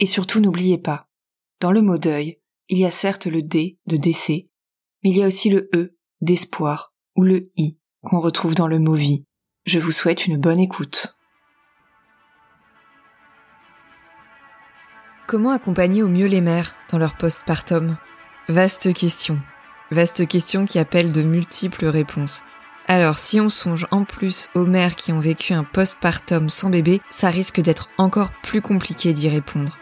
Et surtout n'oubliez pas, dans le mot deuil, il y a certes le D de décès, mais il y a aussi le E d'espoir ou le I qu'on retrouve dans le mot vie. Je vous souhaite une bonne écoute. Comment accompagner au mieux les mères dans leur postpartum? Vaste question. Vaste question qui appelle de multiples réponses. Alors, si on songe en plus aux mères qui ont vécu un postpartum sans bébé, ça risque d'être encore plus compliqué d'y répondre.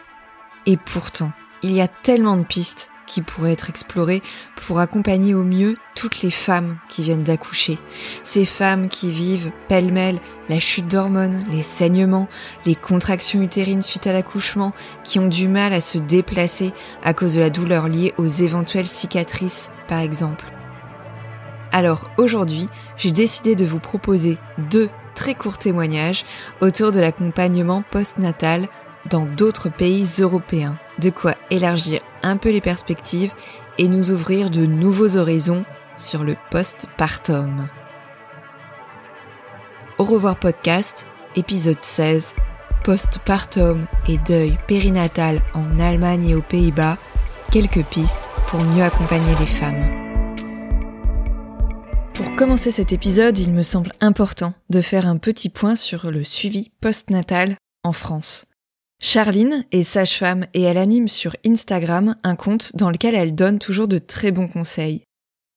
Et pourtant, il y a tellement de pistes qui pourraient être explorées pour accompagner au mieux toutes les femmes qui viennent d'accoucher. Ces femmes qui vivent pêle-mêle la chute d'hormones, les saignements, les contractions utérines suite à l'accouchement, qui ont du mal à se déplacer à cause de la douleur liée aux éventuelles cicatrices, par exemple. Alors aujourd'hui, j'ai décidé de vous proposer deux très courts témoignages autour de l'accompagnement postnatal dans d'autres pays européens. De quoi élargir un peu les perspectives et nous ouvrir de nouveaux horizons sur le postpartum. Au revoir podcast, épisode 16, postpartum et deuil périnatal en Allemagne et aux Pays-Bas, quelques pistes pour mieux accompagner les femmes. Pour commencer cet épisode, il me semble important de faire un petit point sur le suivi postnatal en France. Charline est sage-femme et elle anime sur Instagram un compte dans lequel elle donne toujours de très bons conseils.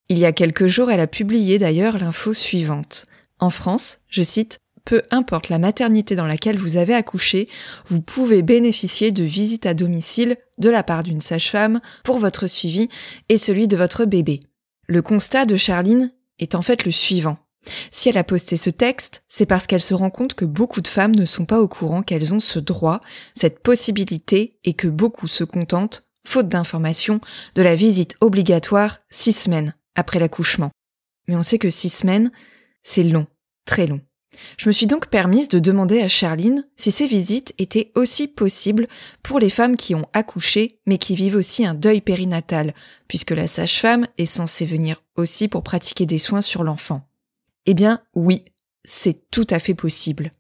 Il y a quelques jours, elle a publié d'ailleurs l'info suivante. En France, je cite, peu importe la maternité dans laquelle vous avez accouché, vous pouvez bénéficier de visites à domicile de la part d'une sage-femme pour votre suivi et celui de votre bébé. Le constat de Charline est en fait le suivant. Si elle a posté ce texte, c'est parce qu'elle se rend compte que beaucoup de femmes ne sont pas au courant qu'elles ont ce droit, cette possibilité, et que beaucoup se contentent, faute d'informations, de la visite obligatoire six semaines après l'accouchement. Mais on sait que six semaines, c'est long, très long. Je me suis donc permise de demander à Charline si ces visites étaient aussi possibles pour les femmes qui ont accouché mais qui vivent aussi un deuil périnatal, puisque la sage-femme est censée venir aussi pour pratiquer des soins sur l'enfant. Eh bien oui, c'est tout à fait possible.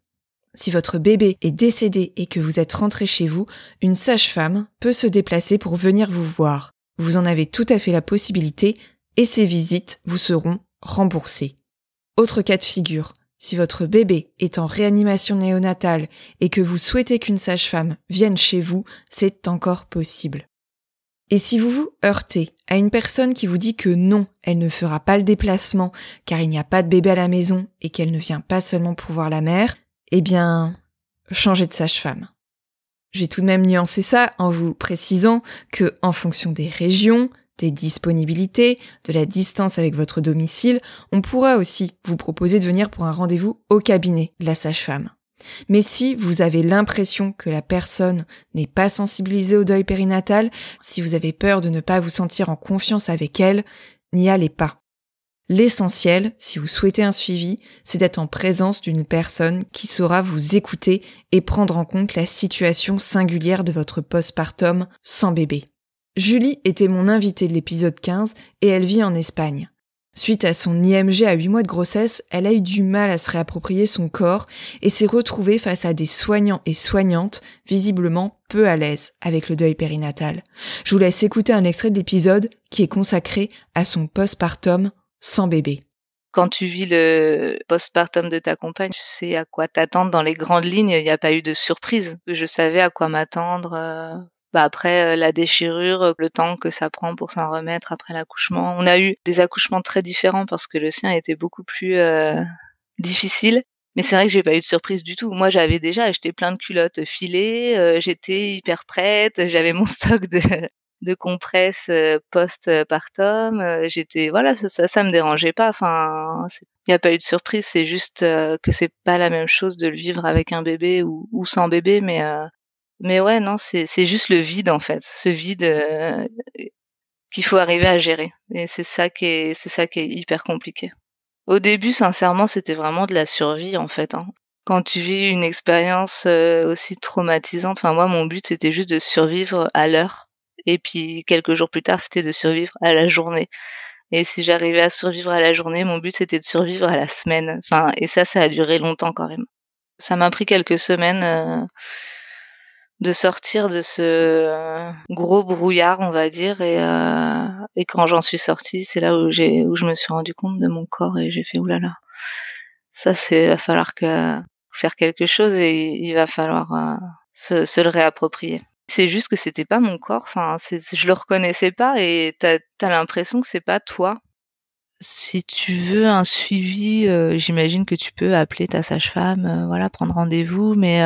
Si votre bébé est décédé et que vous êtes rentré chez vous, une sage-femme peut se déplacer pour venir vous voir. Vous en avez tout à fait la possibilité et ces visites vous seront remboursées. Autre cas de figure, si votre bébé est en réanimation néonatale et que vous souhaitez qu'une sage-femme vienne chez vous, c'est encore possible. Et si vous vous heurtez à une personne qui vous dit que non, elle ne fera pas le déplacement car il n'y a pas de bébé à la maison et qu'elle ne vient pas seulement pour voir la mère, eh bien, changez de sage-femme. J'ai tout de même nuancé ça en vous précisant que, en fonction des régions, des disponibilités, de la distance avec votre domicile, on pourra aussi vous proposer de venir pour un rendez-vous au cabinet de la sage-femme. Mais si vous avez l'impression que la personne n'est pas sensibilisée au deuil périnatal, si vous avez peur de ne pas vous sentir en confiance avec elle, n'y allez pas. L'essentiel, si vous souhaitez un suivi, c'est d'être en présence d'une personne qui saura vous écouter et prendre en compte la situation singulière de votre postpartum sans bébé. Julie était mon invitée de l'épisode 15 et elle vit en Espagne. Suite à son IMG à 8 mois de grossesse, elle a eu du mal à se réapproprier son corps et s'est retrouvée face à des soignants et soignantes visiblement peu à l'aise avec le deuil périnatal. Je vous laisse écouter un extrait de l'épisode qui est consacré à son postpartum sans bébé. quand tu vis le postpartum de ta compagne, tu sais à quoi t'attendre dans les grandes lignes. Il n'y a pas eu de surprise. Je savais à quoi m'attendre. Euh, bah après la déchirure, le temps que ça prend pour s'en remettre après l'accouchement. On a eu des accouchements très différents parce que le sien était beaucoup plus difficile. Mais c'est vrai que j'ai pas eu de surprise du tout. Moi, j'avais déjà acheté plein de culottes filées, euh, j'étais hyper prête, j'avais mon stock de, de compresses euh, post-partum, euh, j'étais voilà, ça, ça, me dérangeait pas. Enfin, il n'y a pas eu de surprise, c'est juste que c'est pas la même chose de le vivre avec un bébé ou, ou sans bébé, mais mais ouais, non, c'est juste le vide en fait, ce vide qu'il faut arriver à gérer. Et c'est ça qui est c'est ça qui est hyper compliqué. Au début, sincèrement, c'était vraiment de la survie en fait. Hein. Quand tu vis une expérience euh, aussi traumatisante, enfin moi, mon but c'était juste de survivre à l'heure. Et puis quelques jours plus tard, c'était de survivre à la journée. Et si j'arrivais à survivre à la journée, mon but c'était de survivre à la semaine. Enfin, et ça, ça a duré longtemps quand même. Ça m'a pris quelques semaines. Euh, de sortir de ce euh, gros brouillard, on va dire. Et, euh, et quand j'en suis sortie, c'est là où j'ai où je me suis rendu compte de mon corps et j'ai fait oulala. Ça, c'est va falloir que faire quelque chose et il va falloir euh, se, se, le réapproprier. C'est juste que c'était pas mon corps. Enfin, je le reconnaissais pas et t'as as, l'impression que c'est pas toi. Si tu veux un suivi, euh, j'imagine que tu peux appeler ta sage-femme, euh, voilà, prendre rendez-vous, mais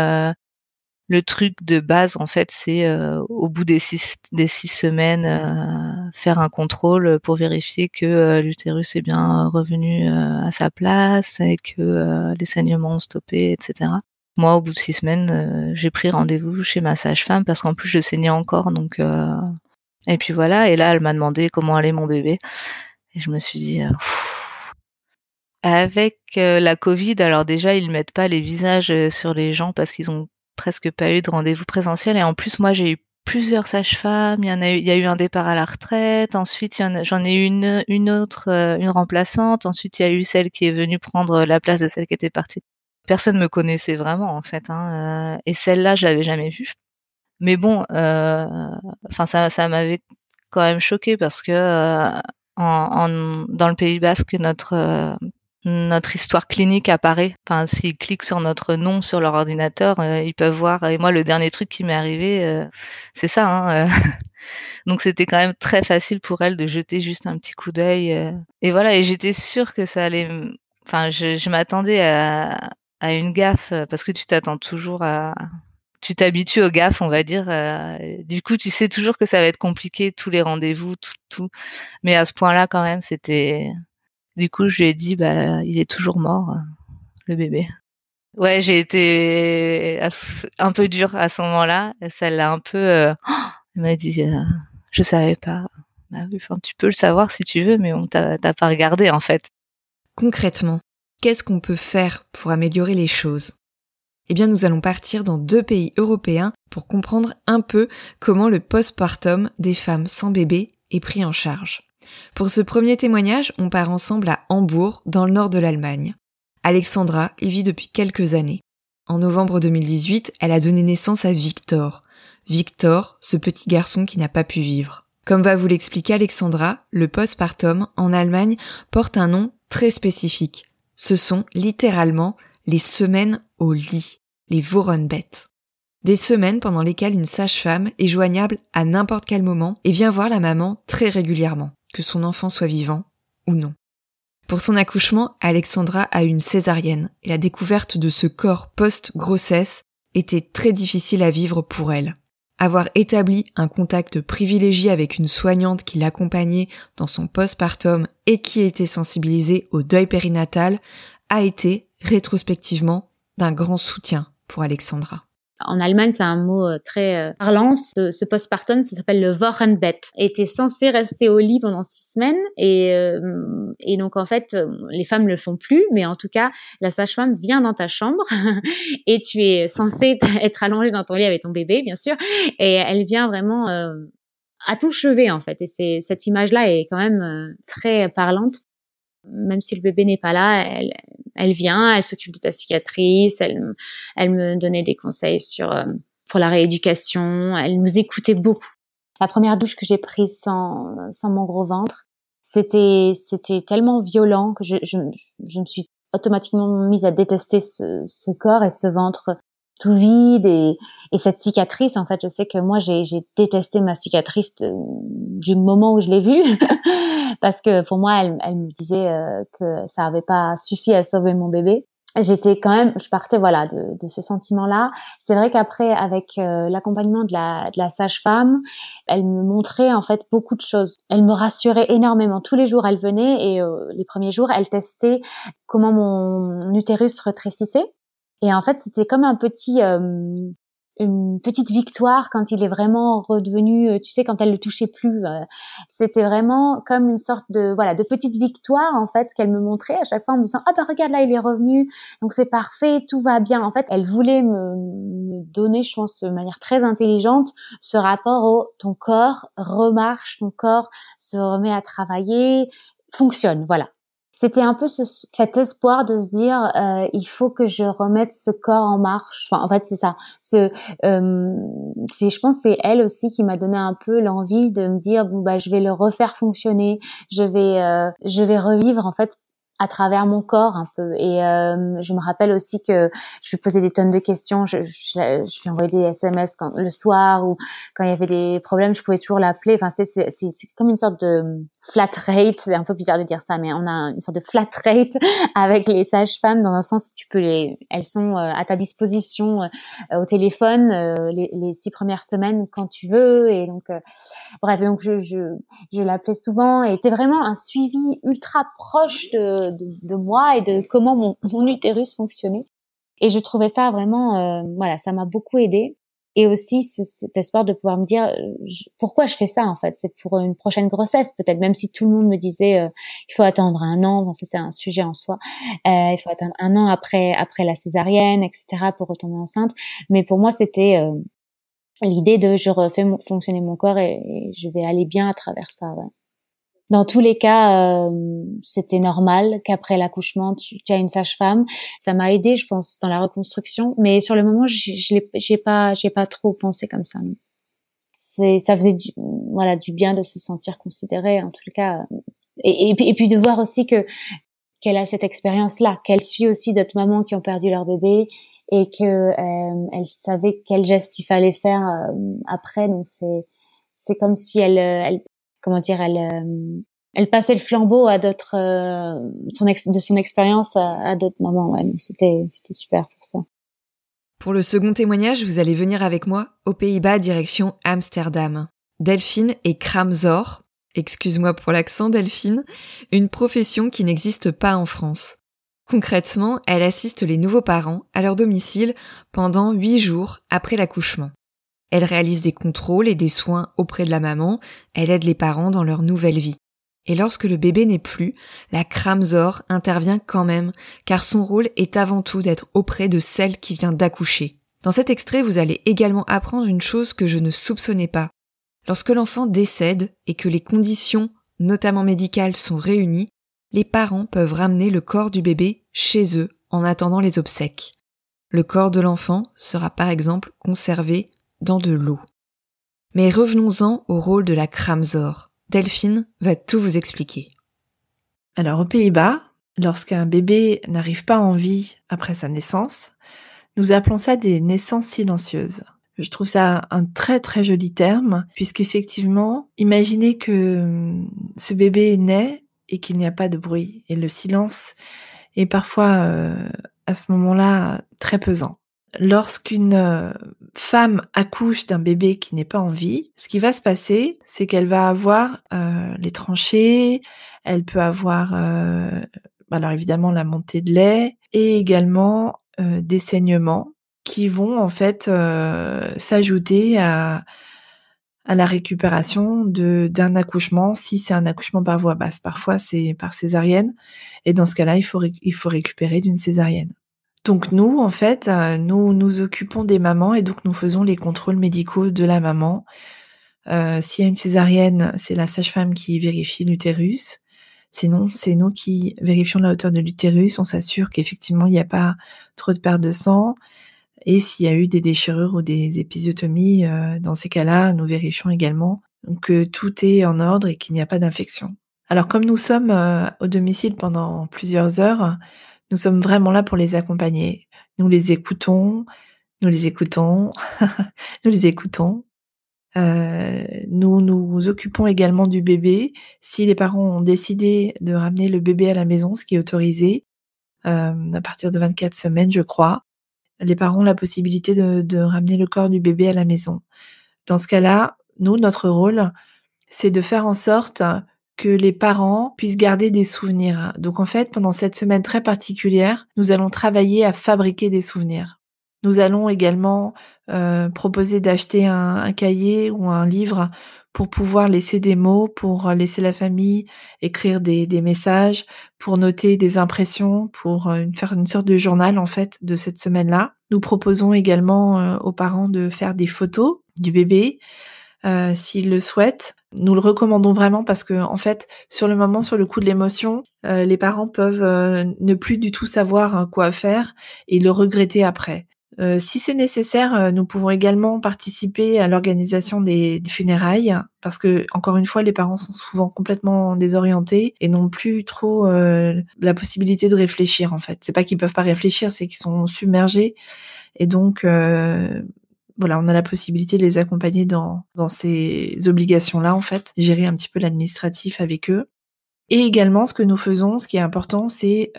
le truc de base, en fait, c'est euh, au bout des six, des six semaines, euh, faire un contrôle pour vérifier que euh, l'utérus est bien revenu à sa place et que les saignements ont stoppé, etc. Moi, au bout de six semaines, j'ai pris rendez-vous chez ma sage-femme parce qu'en plus, je saignais encore. Donc, et puis voilà. Et là, elle m'a demandé comment allait mon bébé. Et je me suis dit, avec la Covid, alors déjà, ils mettent pas les visages sur les gens parce qu'ils ont presque pas eu de rendez-vous présentiel. Et en plus, moi, j'ai eu plusieurs sages-femmes. Il y en a eu, il y a eu un départ à la retraite. Ensuite, j'en ai eu une, une autre, euh, une remplaçante. Ensuite, il y a eu celle qui est venue prendre la place de celle qui était partie. Personne me connaissait vraiment, en fait. Hein. Euh, et celle-là, je l'avais jamais vue. Mais bon, euh, enfin, ça, ça m'avait quand même choqué parce que dans le Pays Basque, notre notre histoire clinique apparaît. Enfin, s'ils cliquent sur notre nom sur leur ordinateur, euh, ils peuvent voir. Et moi, le dernier truc qui m'est arrivé, euh, c'est ça. Hein, euh. Donc, c'était quand même très facile pour elle de jeter juste un petit coup d'œil. Et voilà. Et j'étais sûre que ça allait. Enfin, je, je m'attendais à, à, une gaffe parce que tu t'attends toujours à. Tu t'habitues aux gaffes, on va dire. du coup, tu sais toujours que ça va être compliqué, tous les rendez-vous, tout, tout. Mais à ce point-là, quand même, c'était du coup, je lui ai dit, bah, il est toujours mort, euh, le bébé. Ouais, j'ai été un peu dure à ce moment-là. Ça l'a un peu. Euh... elle m'a dit, euh, je savais pas. Bah tu peux le savoir si tu veux, mais on t'a pas regardé en fait. Concrètement, qu'est-ce qu'on peut faire pour améliorer les choses? Eh bien, nous allons partir dans deux pays européens pour comprendre un peu comment le postpartum des femmes sans bébé est pris en charge. Pour ce premier témoignage, on part ensemble à Hambourg, dans le nord de l'Allemagne. Alexandra y vit depuis quelques années. En novembre 2018, elle a donné naissance à Victor. Victor, ce petit garçon qui n'a pas pu vivre. Comme va vous l'expliquer Alexandra, le postpartum en Allemagne porte un nom très spécifique. Ce sont littéralement les semaines au lit, les Wochenbett. Des semaines pendant lesquelles une sage-femme est joignable à n'importe quel moment et vient voir la maman très régulièrement que son enfant soit vivant ou non. Pour son accouchement, Alexandra a une césarienne et la découverte de ce corps post-grossesse était très difficile à vivre pour elle. Avoir établi un contact privilégié avec une soignante qui l'accompagnait dans son postpartum et qui était sensibilisée au deuil périnatal a été, rétrospectivement, d'un grand soutien pour Alexandra. En Allemagne, c'est un mot euh, très euh, parlant. Ce, postpartum, ça s'appelle le Wochenbett. était censé rester au lit pendant six semaines et, euh, et donc en fait, les femmes le font plus, mais en tout cas, la sage-femme vient dans ta chambre et tu es censé être allongé dans ton lit avec ton bébé, bien sûr, et elle vient vraiment à ton chevet en fait. Et cette image-là est quand même très parlante même si le bébé n'est pas là, elle, elle vient, elle s'occupe de ta cicatrice, elle, elle me donnait des conseils sur euh, pour la rééducation, elle nous écoutait beaucoup. La première douche que j'ai prise sans, sans mon gros ventre, c'était c'était tellement violent que je, je, je me suis automatiquement mise à détester ce, ce corps et ce ventre tout vide et, et cette cicatrice en fait je sais que moi j'ai détesté ma cicatrice du moment où je l'ai vue parce que pour moi elle, me disait euh, que ça avait pas suffi à sauver mon bébé. J'étais quand même je partais voilà de, ce sentiment là c'est vrai qu'après avec euh, l'accompagnement de la, sage-femme elle me montrait en fait beaucoup de choses. Elle me rassurait énormément. Tous les jours elle venait et euh, les premiers jours elle testait comment mon utérus rétrécissait et en fait, c'était comme un petit, une petite victoire quand il est vraiment redevenu, euh, tu sais, quand elle le touchait plus. Euh, c'était vraiment comme une sorte de, voilà, de petite victoire en fait qu'elle me montrait à chaque fois en me disant, ah bah regarde là, il est revenu, donc c'est parfait, tout va bien. En fait, elle voulait me, me donner, je pense, de manière très intelligente, ce rapport au ton corps remarche, ton corps se remet à travailler, fonctionne, voilà c'était un peu ce, cet espoir de se dire euh, il faut que je remette ce corps en marche. Enfin en fait c'est ça. Euh, je pense c'est elle aussi qui m'a donné un peu l'envie de me dire bon bah je vais le refaire fonctionner. Je vais euh, je vais revivre en fait à travers mon corps un peu. Et euh, je me rappelle aussi que je lui posais des tonnes de questions. Je, je, je lui envoyais des SMS quand, le soir ou quand il y avait des problèmes, je pouvais toujours l'appeler. Enfin, c'est, c'est, comme une sorte de flat rate. C'est un peu bizarre de dire ça, mais on a une sorte de flat rate avec les sages-femmes dans un sens où tu peux les, elles sont euh, à ta disposition euh, au téléphone euh, les, les, six premières semaines quand tu veux. Et donc, bref, donc je, je, je l'appelais souvent et c'était vraiment un suivi ultra proche de de, moi et de comment mon, utérus fonctionnait. Et je trouvais ça vraiment, euh, voilà, ça m'a beaucoup aidé. Et aussi cet espoir de pouvoir me dire euh, pourquoi je fais ça en fait? C'est pour une prochaine grossesse peut-être, même si tout le monde me disait euh, il faut attendre un an. ça c'est un sujet en soi. il faut attendre un an après après la césarienne, etc. pour retomber enceinte. Mais pour moi c'était l'idée de je refais fonctionner mon corps et, et, je vais aller bien à travers ça. Ouais. Dans tous les cas, euh, c'était normal qu'après l'accouchement, tu, tu, as une sage-femme. Ça m'a aidé, je pense, dans la reconstruction. Mais sur le moment, je j'ai pas, pas trop pensé comme ça. C'est, ça faisait du, voilà, du bien de se sentir considérée, en tout cas. Et, et, et puis de voir aussi que qu'elle a cette expérience-là, qu'elle suit aussi d'autres mamans qui ont perdu leur bébé et que euh, elle savait quel geste il fallait faire euh, après. Donc c'est c'est comme si elle, elle, comment dire, elle, euh, elle passait le flambeau à d'autres, euh, de son expérience à, d'autres moments. Ouais, c'était, c'était super pour ça. Pour le second témoignage, vous allez venir avec moi aux Pays-Bas direction Amsterdam. Delphine est Kramzor, excuse-moi pour l'accent Delphine, une profession qui n'existe pas en France. Concrètement, elle assiste les nouveaux parents à leur domicile pendant huit jours après l'accouchement. Elle réalise des contrôles et des soins auprès de la maman, elle aide les parents dans leur nouvelle vie. Et lorsque le bébé n'est plus, la Kramzor intervient quand même, car son rôle est avant tout d'être auprès de celle qui vient d'accoucher. Dans cet extrait, vous allez également apprendre une chose que je ne soupçonnais pas. Lorsque l'enfant décède et que les conditions, notamment médicales, sont réunies, les parents peuvent ramener le corps du bébé chez eux en attendant les obsèques. Le corps de l'enfant sera par exemple conservé dans de l'eau. Mais revenons-en au rôle de la Kramzor. Delphine va tout vous expliquer. Alors aux Pays-Bas, lorsqu'un bébé n'arrive pas en vie après sa naissance, nous appelons ça des naissances silencieuses. Je trouve ça un très très joli terme, puisqu'effectivement, imaginez que hum, ce bébé naît et qu'il n'y a pas de bruit, et le silence est parfois euh, à ce moment-là très pesant lorsqu'une euh, femme accouche d'un bébé qui n'est pas en vie, ce qui va se passer, c'est qu'elle va avoir euh, les tranchées, elle peut avoir, euh, alors évidemment la montée de lait et également des saignements qui vont en fait s'ajouter à, à la récupération d'un accouchement si c'est un accouchement par voie basse. Parfois c'est par césarienne et dans ce cas-là il faut il faut récupérer d'une césarienne. Donc nous, en fait, euh, nous nous occupons des mamans et donc nous faisons les contrôles médicaux de la maman. Euh, S'il y a une césarienne, c'est la sage-femme qui vérifie l'utérus. Sinon, c'est nous qui vérifions la hauteur de l'utérus. On s'assure qu'effectivement, il n'y a pas trop de perte de sang. Et s'il y a eu des déchirures ou des épisiotomies, euh, dans ces cas-là, nous vérifions également que tout est en ordre et qu'il n'y a pas d'infection. Alors comme nous sommes au domicile pendant plusieurs heures, nous sommes vraiment là pour les accompagner. Nous les écoutons, nous les écoutons, nous les écoutons. Euh, nous nous occupons également du bébé. Si les parents ont décidé de ramener le bébé à la maison, ce qui est autorisé, euh, à partir de 24 semaines, je crois, les parents ont la possibilité de, de ramener le corps du bébé à la maison. Dans ce cas-là, nous, notre rôle, c'est de faire en sorte que les parents puissent garder des souvenirs. Donc en fait, pendant cette semaine très particulière, nous allons travailler à fabriquer des souvenirs. Nous allons également euh, proposer d'acheter un, cahier ou un livre pour pouvoir laisser des mots, pour laisser la famille écrire des, messages, pour noter des impressions, pour euh, faire une sorte de journal en fait de cette semaine-là. Nous proposons également euh, aux parents de faire des photos du bébé s'ils le souhaitent. Nous le recommandons vraiment parce que en fait, sur le moment, sur le coup de l'émotion, les parents peuvent ne plus du tout savoir hein, quoi faire et le regretter après. Euh, si c'est nécessaire, euh, nous pouvons également participer à l'organisation des, funérailles parce que encore une fois, les parents sont souvent complètement désorientés et n'ont plus trop euh, la possibilité de réfléchir en fait. C'est pas qu'ils peuvent pas réfléchir, c'est qu'ils sont submergés et donc voilà, on a la possibilité de les accompagner dans dans ces obligations là en fait, gérer un petit peu l'administratif avec eux. Et également, ce que nous faisons, ce qui est important, c'est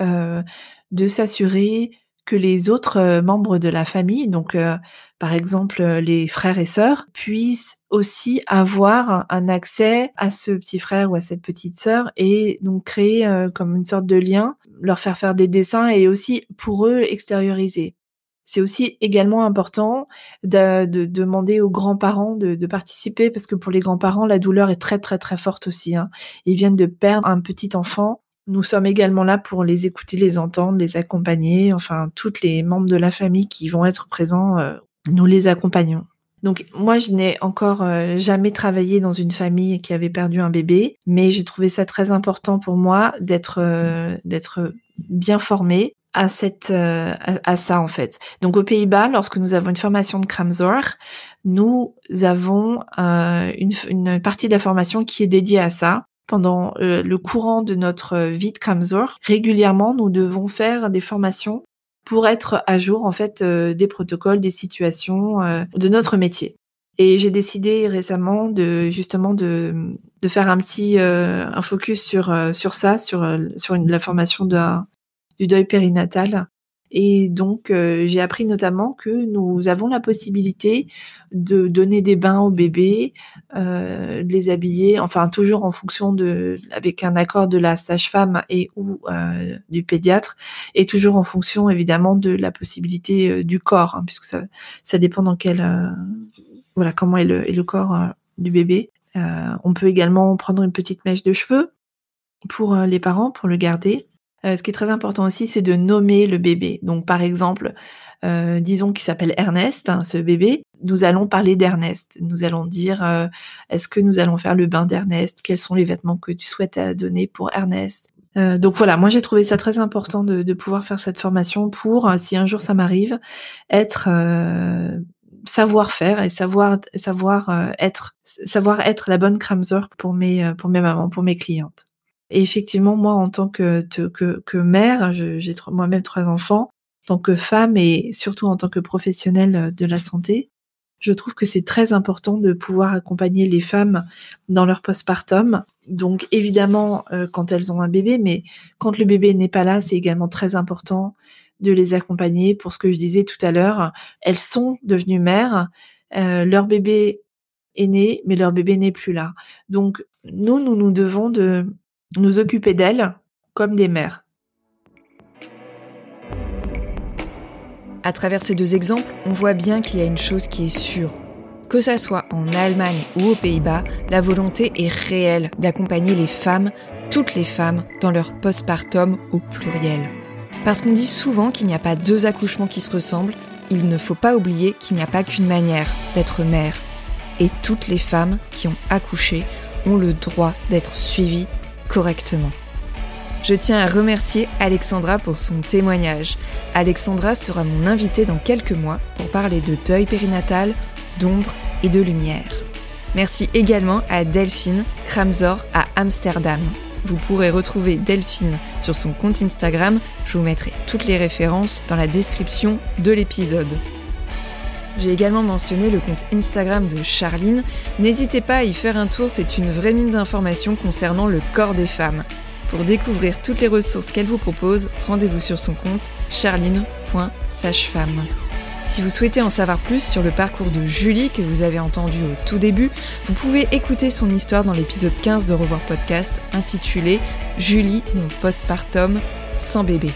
de s'assurer que les autres euh, membres de la famille, donc euh, par exemple euh, les frères et sœurs, puissent aussi avoir un accès à ce petit frère ou à cette petite sœur et donc créer comme une sorte de lien, leur faire faire des dessins et aussi pour eux extérioriser. C'est aussi également important de, demander aux grands-parents de, participer parce que pour les grands-parents, la douleur est très très très forte aussi. Hein. Ils viennent de perdre un petit enfant nous sommes également là pour les écouter, les entendre, les accompagner. Enfin, toutes les membres de la famille qui vont être présents, euh, nous les accompagnons. Donc moi, je n'ai encore euh, jamais travaillé dans une famille qui avait perdu un bébé, mais j'ai trouvé ça très important pour moi d'être euh, d'être bien formée à cette à, ça en fait. Donc aux Pays-Bas, lorsque nous avons une formation de Kramzor, nous avons une, une partie de la formation qui est dédiée à ça pendant euh, le courant de notre vie de Kramzor, régulièrement, nous devons faire des formations pour être à jour en fait euh, des protocoles, des situations euh, de notre métier. Et j'ai décidé récemment de justement de, de faire un petit un focus sur sur ça, sur sur la formation de, du deuil périnatal et donc, euh, j'ai appris notamment que nous avons la possibilité de donner des bains aux bébés, euh, de les habiller, enfin toujours en fonction de, avec un accord de la sage-femme et ou euh, du pédiatre, et toujours en fonction évidemment de la possibilité du corps, hein, puisque ça, ça dépend dans quel, voilà, comment est le, est le corps du bébé. on peut également prendre une petite mèche de cheveux pour les parents, pour le garder. Euh, ce qui est très important aussi, c'est de nommer le bébé. Donc, par exemple, euh, disons qu'il s'appelle Ernest, hein, ce bébé, nous allons parler d'Ernest. Nous allons dire, euh, est-ce que nous allons faire le bain d'Ernest? Quels sont les vêtements que tu souhaites donner pour Ernest? Donc voilà, moi j'ai trouvé ça très important de, pouvoir faire cette formation pour, si un jour ça m'arrive, être savoir faire et savoir savoir être savoir être la bonne Kramzer pour mes pour mes mamans, pour mes clientes. Et effectivement, moi, en tant que, que, que mère, j'ai moi-même trois enfants, en tant que femme et surtout en tant que professionnelle euh, de la santé, je trouve que c'est très important de pouvoir accompagner les femmes dans leur postpartum. Donc évidemment euh, quand elles ont un bébé, mais quand le bébé n'est pas là, c'est également très important de les accompagner pour ce que je disais tout à l'heure. Elles sont devenues mères, euh, leur bébé est né, mais leur bébé n'est plus là. Donc nous, nous nous devons de nous occuper d'elles comme des mères. À travers ces deux exemples, on voit bien qu'il y a une chose qui est sûre. Que ça soit en Allemagne ou aux Pays-Bas, la volonté est réelle d'accompagner les femmes, toutes les femmes, dans leur postpartum au pluriel. Parce qu'on dit souvent qu'il n'y a pas deux accouchements qui se ressemblent, il ne faut pas oublier qu'il n'y a pas qu'une manière d'être mère. Et toutes les femmes qui ont accouché ont le droit d'être suivies correctement. Je tiens à remercier Alexandra pour son témoignage. Alexandra sera mon invitée dans quelques mois pour parler de deuil périnatal, d'ombre et de lumière. Merci également à Delphine Kramzor à Amsterdam. vous pourrez retrouver Delphine sur son compte Instagram. Je vous mettrai toutes les références dans la description de l'épisode. J'ai également mentionné le compte Instagram de Charline. N'hésitez pas à y faire un tour, c'est une vraie mine d'informations concernant le corps des femmes. Pour découvrir toutes les ressources qu'elle vous propose, rendez-vous sur son compte charline.sagefemme. Si vous souhaitez en savoir plus sur le parcours de Julie que vous avez entendu au tout début, vous pouvez écouter son histoire dans l'épisode 15 de Revoir Podcast intitulé Julie, mon postpartum sans bébé.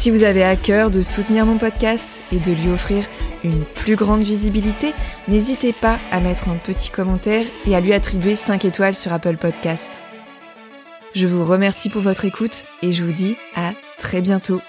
Si vous avez à cœur de soutenir mon podcast et de lui offrir une plus grande visibilité, n'hésitez pas à mettre un petit commentaire et à lui attribuer 5 étoiles sur Apple Podcast. Je vous remercie pour votre écoute et je vous dis à très bientôt.